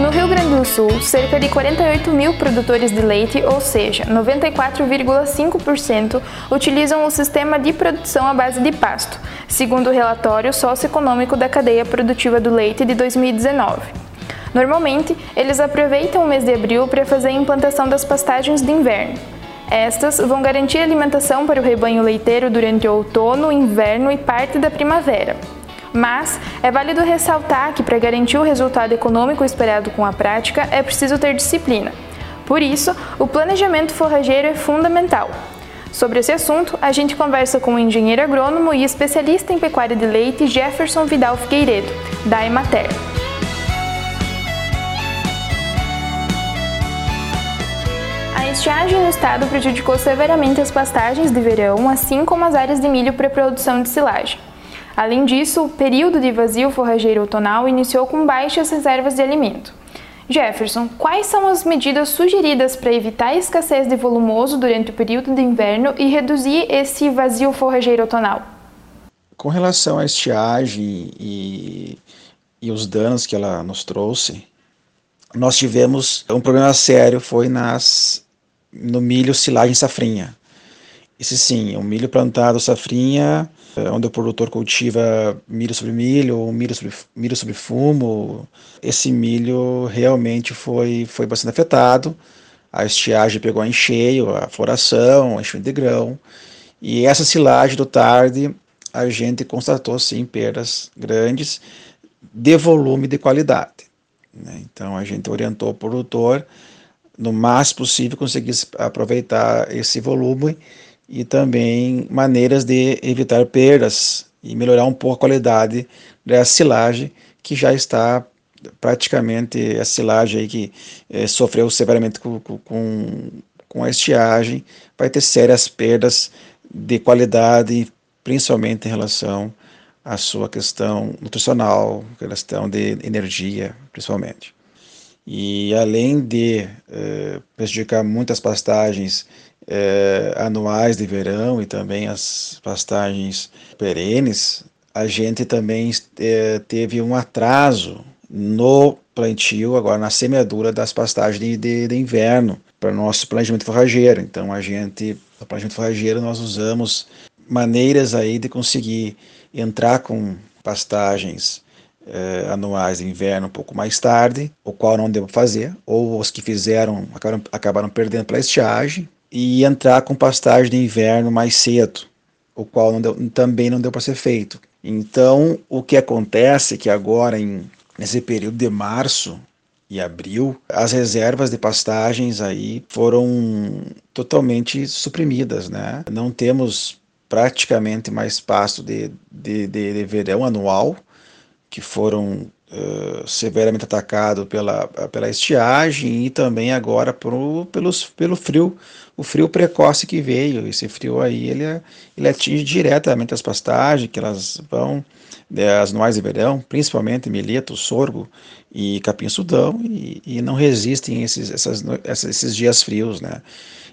No Rio Grande do Sul, cerca de 48 mil produtores de leite, ou seja, 94,5%, utilizam o sistema de produção à base de pasto, segundo o relatório socioeconômico da cadeia produtiva do leite de 2019. Normalmente, eles aproveitam o mês de abril para fazer a implantação das pastagens de inverno. Estas vão garantir alimentação para o rebanho leiteiro durante o outono, inverno e parte da primavera. Mas é válido ressaltar que para garantir o resultado econômico esperado com a prática é preciso ter disciplina. Por isso, o planejamento forrageiro é fundamental. Sobre esse assunto, a gente conversa com o engenheiro agrônomo e especialista em pecuária de leite Jefferson Vidal Figueiredo, da Emater. A estiagem no estado prejudicou severamente as pastagens de verão, assim como as áreas de milho para produção de silagem. Além disso, o período de vazio forrageiro outonal iniciou com baixas reservas de alimento. Jefferson, quais são as medidas sugeridas para evitar a escassez de volumoso durante o período de inverno e reduzir esse vazio forrageiro outonal? Com relação à estiagem e, e os danos que ela nos trouxe, nós tivemos um problema sério, foi nas, no milho silagem safrinha. Esse sim, o milho plantado safrinha, eh, onde o produtor cultiva milho sobre milho, ou milho sobre, milho sobre fumo, esse milho realmente foi, foi bastante afetado. A estiagem pegou em cheio, a floração, a enchimento de grão. E essa silagem do tarde, a gente constatou sim perdas grandes de volume e de qualidade. Né? Então a gente orientou o produtor no máximo possível conseguir aproveitar esse volume e também maneiras de evitar perdas e melhorar um pouco a qualidade da silagem que já está praticamente a silagem aí que é, sofreu severamente com, com, com a estiagem vai ter sérias perdas de qualidade, principalmente em relação à sua questão nutricional, questão de energia, principalmente. E além de eh, prejudicar muitas pastagens eh, anuais de verão e também as pastagens perenes, a gente também eh, teve um atraso no plantio, agora na semeadura das pastagens de, de, de inverno para nosso planejamento forrageiro. Então a gente, no planejamento forrageiro, nós usamos maneiras aí de conseguir entrar com pastagens eh, anuais de inverno um pouco mais tarde, o qual não deu para fazer, ou os que fizeram acabaram, acabaram perdendo pela estiagem, e entrar com pastagem de inverno mais cedo, o qual não deu, também não deu para ser feito. Então, o que acontece é que agora, em, nesse período de março e abril, as reservas de pastagens aí foram totalmente suprimidas, né? Não temos praticamente mais pasto de, de, de, de verão anual, que foram uh, severamente atacados pela, pela estiagem e também agora pro, pelos, pelo frio, o frio precoce que veio. Esse frio aí ele, ele atinge diretamente as pastagens, que elas vão, as anuais de verão, principalmente milheto, sorgo e capim-sudão, e, e, não resistem esses, essas, esses dias frios, né?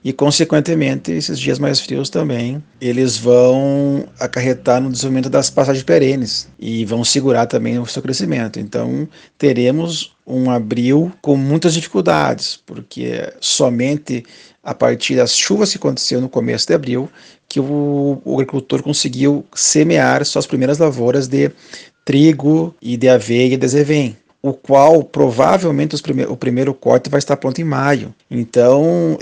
e, consequentemente, esses dias mais frios também, eles vão acarretar no desenvolvimento das passagens perenes e vão segurar também o seu crescimento. Então, teremos um abril com muitas dificuldades, porque somente a partir das chuvas que aconteceu no começo de abril que o, o agricultor conseguiu semear suas primeiras lavouras de trigo e de aveia e de azevém o qual provavelmente prime o primeiro corte vai estar pronto em maio. Então,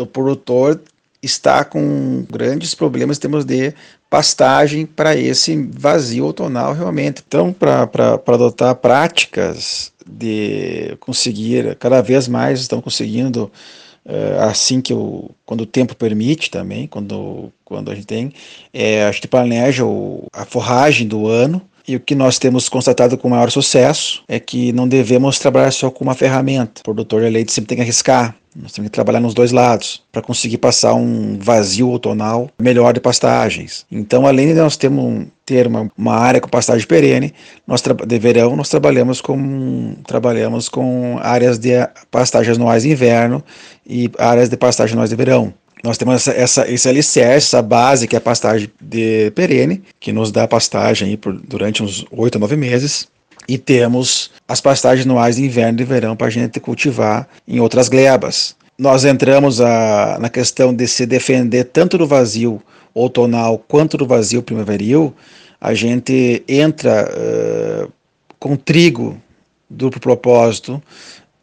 o produtor está com grandes problemas em termos de pastagem para esse vazio outonal realmente. Então, para adotar práticas de conseguir, cada vez mais estão conseguindo, assim que o, quando o tempo permite também, quando, quando a gente tem, é, a gente planeja o, a forragem do ano, e o que nós temos constatado com maior sucesso é que não devemos trabalhar só com uma ferramenta. O produtor de leite sempre tem que arriscar, nós temos que trabalhar nos dois lados para conseguir passar um vazio outonal melhor de pastagens. Então, além de nós termos, ter uma, uma área com pastagem perene, nós de verão nós trabalhamos com trabalhamos com áreas de pastagens anuais de inverno e áreas de pastagem anuais de verão. Nós temos essa, essa, esse alicerce, essa base que é a pastagem de perene, que nos dá pastagem por, durante uns oito a nove meses. E temos as pastagens anuais de inverno e verão para a gente cultivar em outras glebas. Nós entramos a, na questão de se defender tanto do vazio outonal quanto do vazio primaveril. A gente entra uh, com trigo duplo propósito,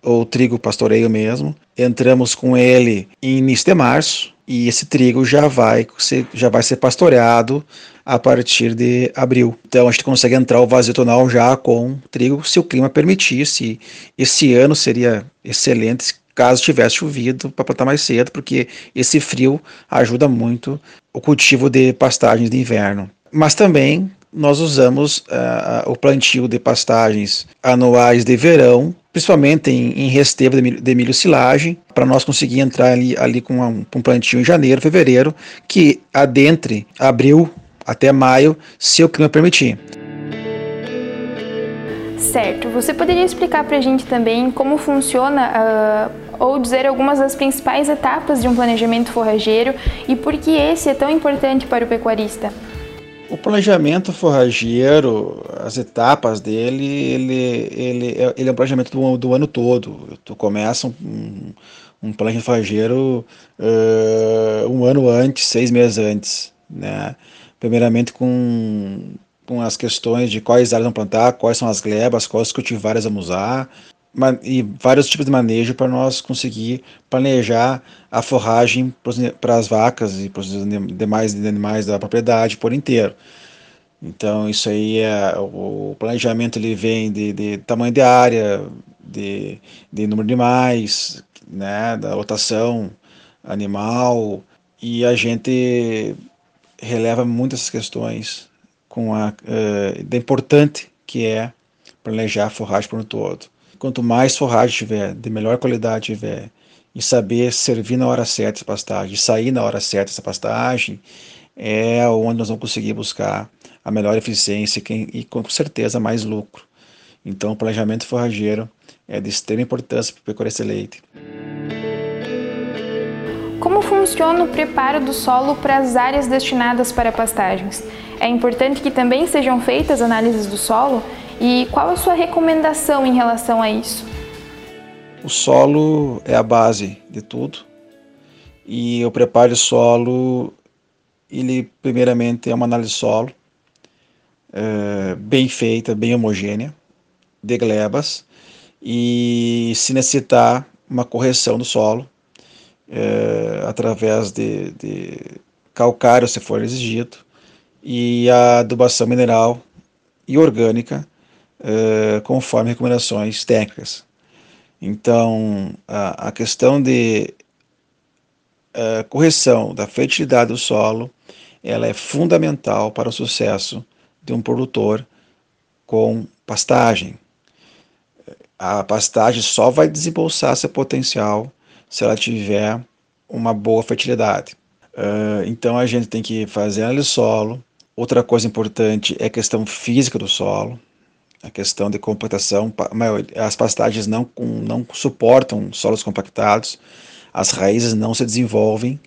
ou trigo pastoreio mesmo. Entramos com ele em início de março e esse trigo já vai ser, já vai ser pastoreado a partir de abril. Então a gente consegue entrar o vazio tonal já com trigo, se o clima permitisse. Esse ano seria excelente caso tivesse chovido para plantar mais cedo, porque esse frio ajuda muito o cultivo de pastagens de inverno. Mas também nós usamos uh, o plantio de pastagens anuais de verão, principalmente em, em restevo de de milho silagem, para nós conseguir entrar ali, ali com um, um plantio em janeiro, fevereiro, que adentre abril até maio, se o clima permitir. Certo. Você poderia explicar para a gente também como funciona uh, ou dizer algumas das principais etapas de um planejamento forrageiro e por que esse é tão importante para o pecuarista? O planejamento forrageiro, as etapas dele, ele, ele, é, ele é um planejamento do, do ano todo. Tu começa um, um planejamento forrageiro uh, um ano antes, seis meses antes. Né? Primeiramente com, com as questões de quais áreas vão plantar, quais são as glebas, quais cultivares vamos usar, e vários tipos de manejo para nós conseguir planejar a forragem para as vacas e para os demais animais da propriedade por inteiro. Então isso aí é o planejamento ele vem de, de tamanho de área, de, de número de animais, né, da rotação animal e a gente releva muitas questões com a uh, da importante que é planejar a forragem por um todo. Quanto mais forragem tiver, de melhor qualidade tiver, e saber servir na hora certa essa pastagem, sair na hora certa essa pastagem, é onde nós vamos conseguir buscar a melhor eficiência e com certeza mais lucro. Então, o planejamento forrageiro é de extrema importância para o pecuarista leite. Como funciona o preparo do solo para as áreas destinadas para pastagens? É importante que também sejam feitas análises do solo e qual a sua recomendação em relação a isso? O solo é a base de tudo. E o preparo de solo, ele primeiramente é uma análise solo é, bem feita, bem homogênea, de glebas, e se necessitar uma correção do solo é, através de, de calcário, se for exigido, e a adubação mineral e orgânica conforme recomendações técnicas. Então, a, a questão de correção da fertilidade do solo, ela é fundamental para o sucesso de um produtor com pastagem. A pastagem só vai desembolsar seu potencial se ela tiver uma boa fertilidade. Uh, então a gente tem que fazer análise solo. Outra coisa importante é a questão física do solo a questão de compactação, as pastagens não, não suportam solos compactados, as raízes não se desenvolvem,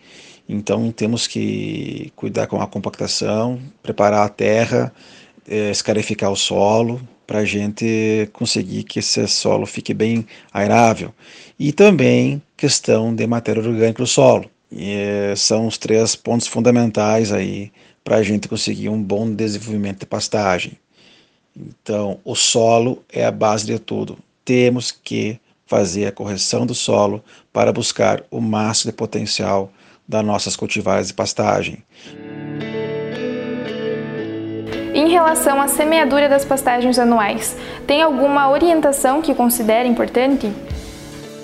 então temos que cuidar com a compactação, preparar a terra, é, escarificar o solo, para a gente conseguir que esse solo fique bem airável. E também questão de matéria orgânica do solo. E, é, são os três pontos fundamentais aí para a gente conseguir um bom desenvolvimento de pastagem. Então, o solo é a base de tudo. Temos que fazer a correção do solo para buscar o máximo de potencial das nossas cultivares de pastagem. Em relação à semeadura das pastagens anuais, tem alguma orientação que considere importante?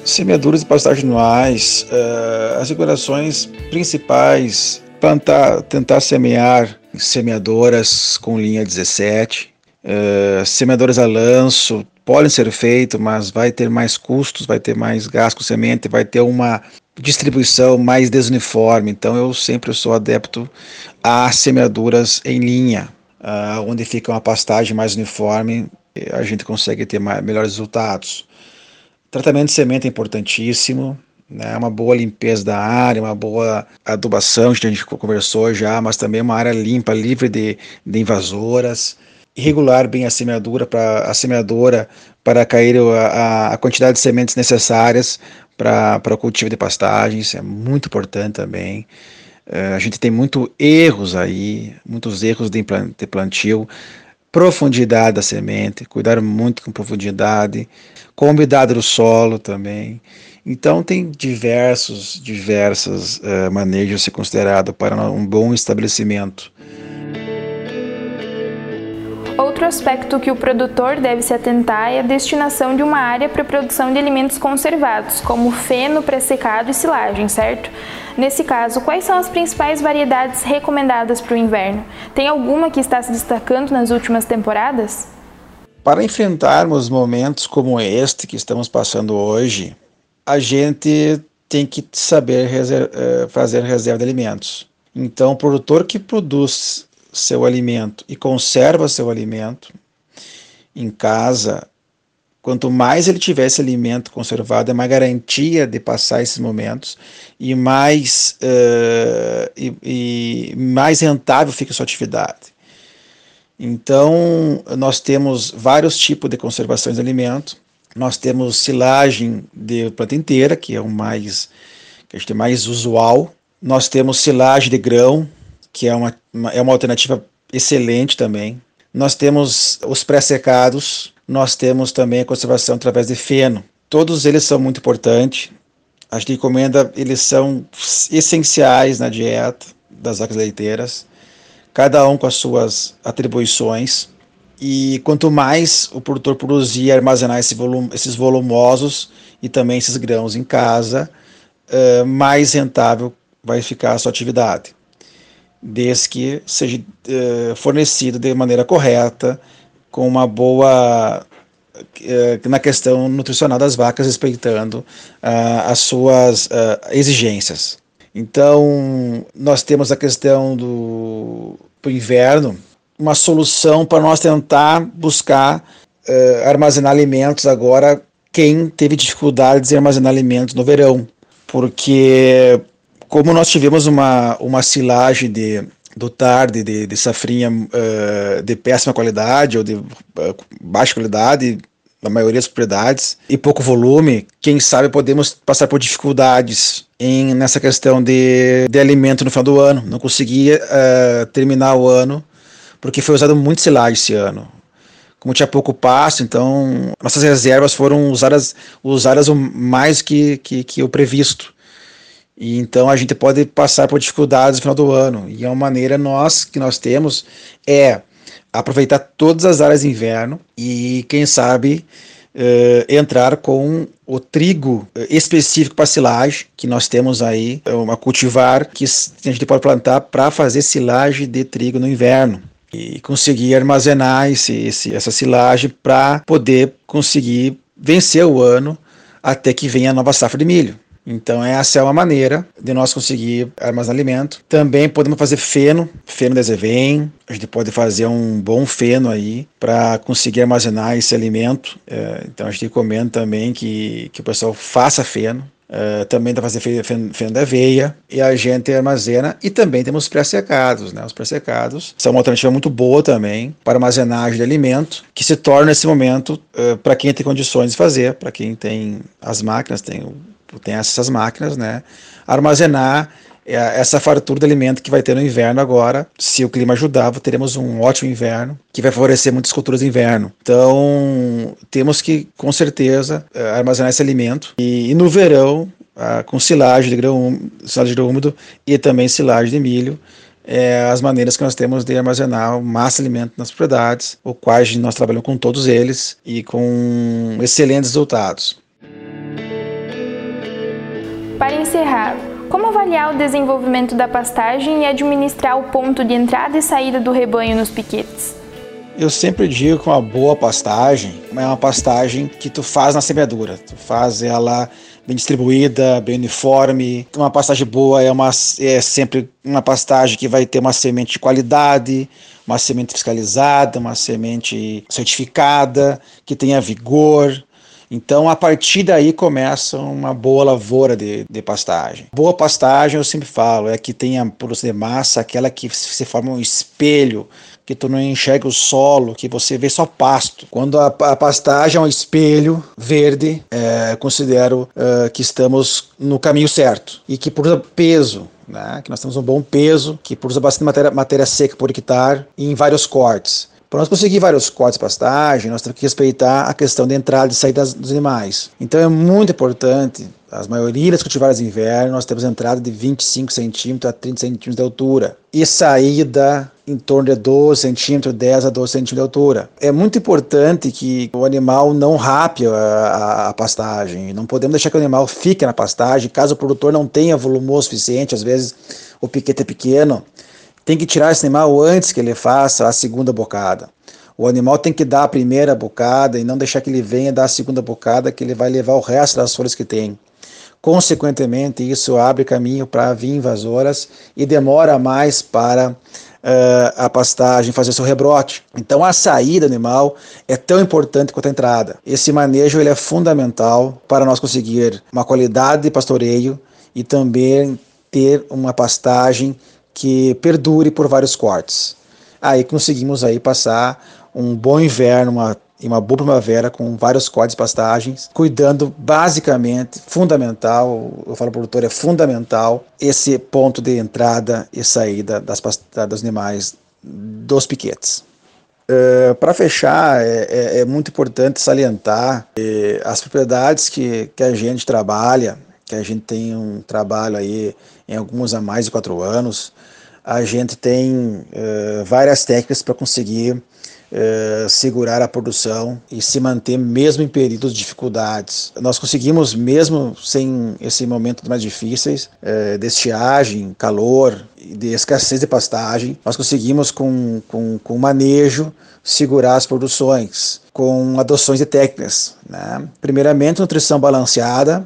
Semeaduras de pastagens anuais, uh, as recomendações principais, plantar, tentar semear semeadoras com linha 17, Uh, semeadores a lanço podem ser feitos, mas vai ter mais custos, vai ter mais gasto com semente, vai ter uma distribuição mais desuniforme. Então eu sempre sou adepto a semeaduras em linha, uh, onde fica uma pastagem mais uniforme, a gente consegue ter mais, melhores resultados. Tratamento de semente é importantíssimo, né, uma boa limpeza da área, uma boa adubação, a gente conversou já, mas também uma área limpa, livre de, de invasoras regular bem a semeadura para a semeadora para cair a, a quantidade de sementes necessárias para o cultivo de pastagens, é muito importante também. Uh, a gente tem muito erros aí, muitos erros de, de plantio, profundidade da semente, cuidar muito com profundidade, com umidade do solo também. Então tem diversos, diversas uh, manejos a ser considerado para um bom estabelecimento Outro aspecto que o produtor deve se atentar é a destinação de uma área para a produção de alimentos conservados, como feno, pré-secado e silagem, certo? Nesse caso, quais são as principais variedades recomendadas para o inverno? Tem alguma que está se destacando nas últimas temporadas? Para enfrentarmos momentos como este que estamos passando hoje, a gente tem que saber eh, fazer reserva de alimentos. Então, o produtor que produz seu alimento e conserva seu alimento em casa, quanto mais ele tiver esse alimento conservado, é mais garantia de passar esses momentos e mais, uh, e, e mais rentável fica a sua atividade. Então, nós temos vários tipos de conservação de alimento. Nós temos silagem de planta inteira, que é o mais, que a gente mais usual. Nós temos silagem de grão, que é uma, uma, é uma alternativa excelente também. Nós temos os pré-secados, nós temos também a conservação através de feno. Todos eles são muito importantes. A gente recomenda, eles são essenciais na dieta das vacas leiteiras, cada um com as suas atribuições. E quanto mais o produtor produzir e armazenar esse volume, esses volumosos e também esses grãos em casa, uh, mais rentável vai ficar a sua atividade desde que seja uh, fornecido de maneira correta, com uma boa uh, na questão nutricional das vacas, respeitando uh, as suas exigências. Então, nós temos a questão do inverno, uma solução para nós tentar buscar armazenar alimentos agora quem teve dificuldades em armazenar alimentos no verão, porque como nós tivemos uma, uma silagem de, do tarde de, de safrinha uh, de péssima qualidade ou de uh, baixa qualidade, na maioria das propriedades, e pouco volume, quem sabe podemos passar por dificuldades em, nessa questão de, de alimento no final do ano. Não conseguia uh, terminar o ano, porque foi usado muito silagem esse ano. Como tinha pouco pasto, então nossas reservas foram usadas, usadas mais que, que, que o previsto. E então a gente pode passar por dificuldades no final do ano. E é uma maneira nós que nós temos é aproveitar todas as áreas de inverno e quem sabe uh, entrar com o trigo eh, específico para silagem que nós temos aí, é uma cultivar que a gente pode plantar para fazer silagem de trigo no inverno e conseguir armazenar esse, esse essa silagem para poder conseguir vencer o ano até que venha a nova safra de milho. Então essa é uma maneira de nós conseguir armazenar alimento. Também podemos fazer feno, feno de azevém. A gente pode fazer um bom feno aí para conseguir armazenar esse alimento. É, então a gente recomenda também que, que o pessoal faça feno. Uh, também dá para fazer feno, feno da aveia e a gente armazena e também temos pré-secados, né? Os pré-secados são uma alternativa muito boa também para armazenagem de alimento que se torna nesse momento uh, para quem tem condições de fazer, para quem tem as máquinas, tem o tem essas máquinas, né? Armazenar é, essa fartura de alimento que vai ter no inverno agora. Se o clima ajudar, teremos um ótimo inverno que vai favorecer muitas culturas de inverno. Então, temos que, com certeza, é, armazenar esse alimento. E, e no verão, com silagem de grão, silagem de grão úmido e também silagem de milho, é, as maneiras que nós temos de armazenar massa alimento nas propriedades, o quais nós trabalhamos com todos eles e com excelentes resultados. Para encerrar, como avaliar o desenvolvimento da pastagem e administrar o ponto de entrada e saída do rebanho nos piquetes? Eu sempre digo que uma boa pastagem é uma pastagem que tu faz na semeadura. Tu faz ela bem distribuída, bem uniforme. Uma pastagem boa é, uma, é sempre uma pastagem que vai ter uma semente de qualidade, uma semente fiscalizada, uma semente certificada, que tenha vigor, então, a partir daí começa uma boa lavoura de, de pastagem. Boa pastagem, eu sempre falo, é que tenha produção de massa, aquela que se forma um espelho que tu não enxerga o solo, que você vê só pasto. Quando a, a pastagem é um espelho verde, é, considero é, que estamos no caminho certo e que por peso, né, que nós temos um bom peso, que produz bastante matéria, matéria seca por hectare em vários cortes. Para nós conseguir vários cortes de pastagem, nós temos que respeitar a questão de entrada e saída dos animais. Então é muito importante, as maioria das cultivares de inverno, nós temos entrada de 25 centímetros a 30 centímetros de altura e saída em torno de 12 centímetros, 10 a 12 centímetros de altura. É muito importante que o animal não rape a, a, a, pastagem. Não podemos deixar que o animal fique na pastagem. Caso o produtor não tenha volume suficiente, às vezes o piquete é pequeno, tem que tirar esse animal antes que ele faça a segunda bocada. O animal tem que dar a primeira bocada e não deixar que ele venha dar a segunda bocada, que ele vai levar o resto das folhas que tem. Consequentemente, isso abre caminho para vir invasoras e demora mais para uh, a pastagem fazer seu rebrote. Então, a saída do animal é tão importante quanto a entrada. Esse manejo ele é fundamental para nós conseguir uma qualidade de pastoreio e também ter uma pastagem que perdure por vários cortes. Aí conseguimos aí passar um bom inverno, uma e uma boa primavera com vários cortes de pastagens, cuidando basicamente, fundamental, eu falo produtor, é fundamental esse ponto de entrada e saída das dos animais dos piquetes. Uh, Para fechar, é, é, é, muito importante salientar que as propriedades que, que a gente trabalha, que a gente tem um trabalho aí em alguns há mais de quatro anos, a gente tem uh, várias técnicas para conseguir uh, segurar a produção e se manter mesmo em períodos de dificuldades. Nós conseguimos, mesmo sem esse momento mais difíceis, uh, de estiagem, calor, de escassez de pastagem, nós conseguimos com, com, com manejo segurar as produções com adoções de técnicas. Né? Primeiramente, nutrição balanceada,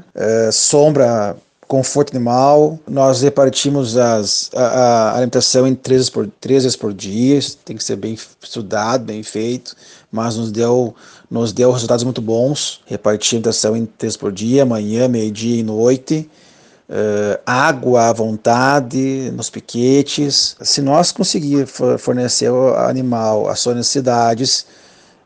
sombra conforto animal. Nós repartimos as, a, a alimentação em três vezes, por, três vezes por dia, tem que ser bem estudado, bem feito, mas nos deu, nos deu resultados muito bons. Repartir a alimentação em três por dia, manhã, meio-dia e noite. Uh, água à vontade nos piquetes. Se nós conseguir fornecer ao animal as suas necessidades,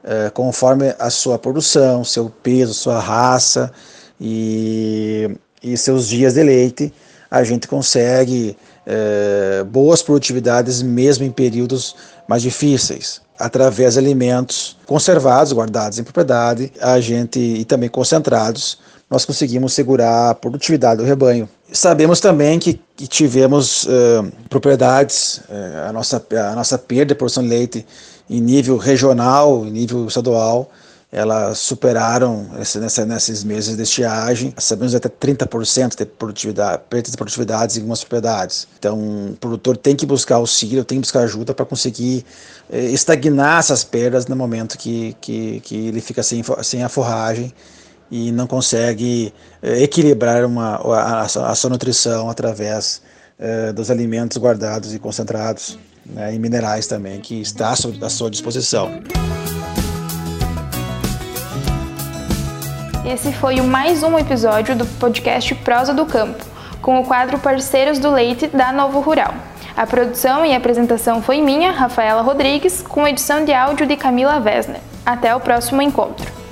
uh, conforme a sua produção, seu peso, sua raça, e e seus dias de leite, a gente consegue é, boas produtividades mesmo em períodos mais difíceis. Através de alimentos conservados, guardados em propriedade, a gente e também concentrados, nós conseguimos segurar a produtividade do rebanho. Sabemos também que, que tivemos uh, propriedades, uh, a, nossa, a nossa perda de produção de leite em nível regional, em nível estadual, elas superaram esse, nessa, nesses meses de estiagem, sabemos até 30% de produtividade, perda de produtividades em algumas propriedades. Então, o produtor tem que buscar auxílio, tem que buscar ajuda para conseguir eh, estagnar essas perdas no momento que, que, que ele fica sem, sem a forragem e não consegue eh, equilibrar uma, a, a, sua nutrição através eh, dos alimentos guardados e concentrados né, e minerais também, que está à sua disposição. Esse foi mais um episódio do podcast Prosa do Campo, com o quadro Parceiros do Leite da Novo Rural. A produção e apresentação foi minha, Rafaela Rodrigues, com edição de áudio de Camila Vesner. Até o próximo encontro.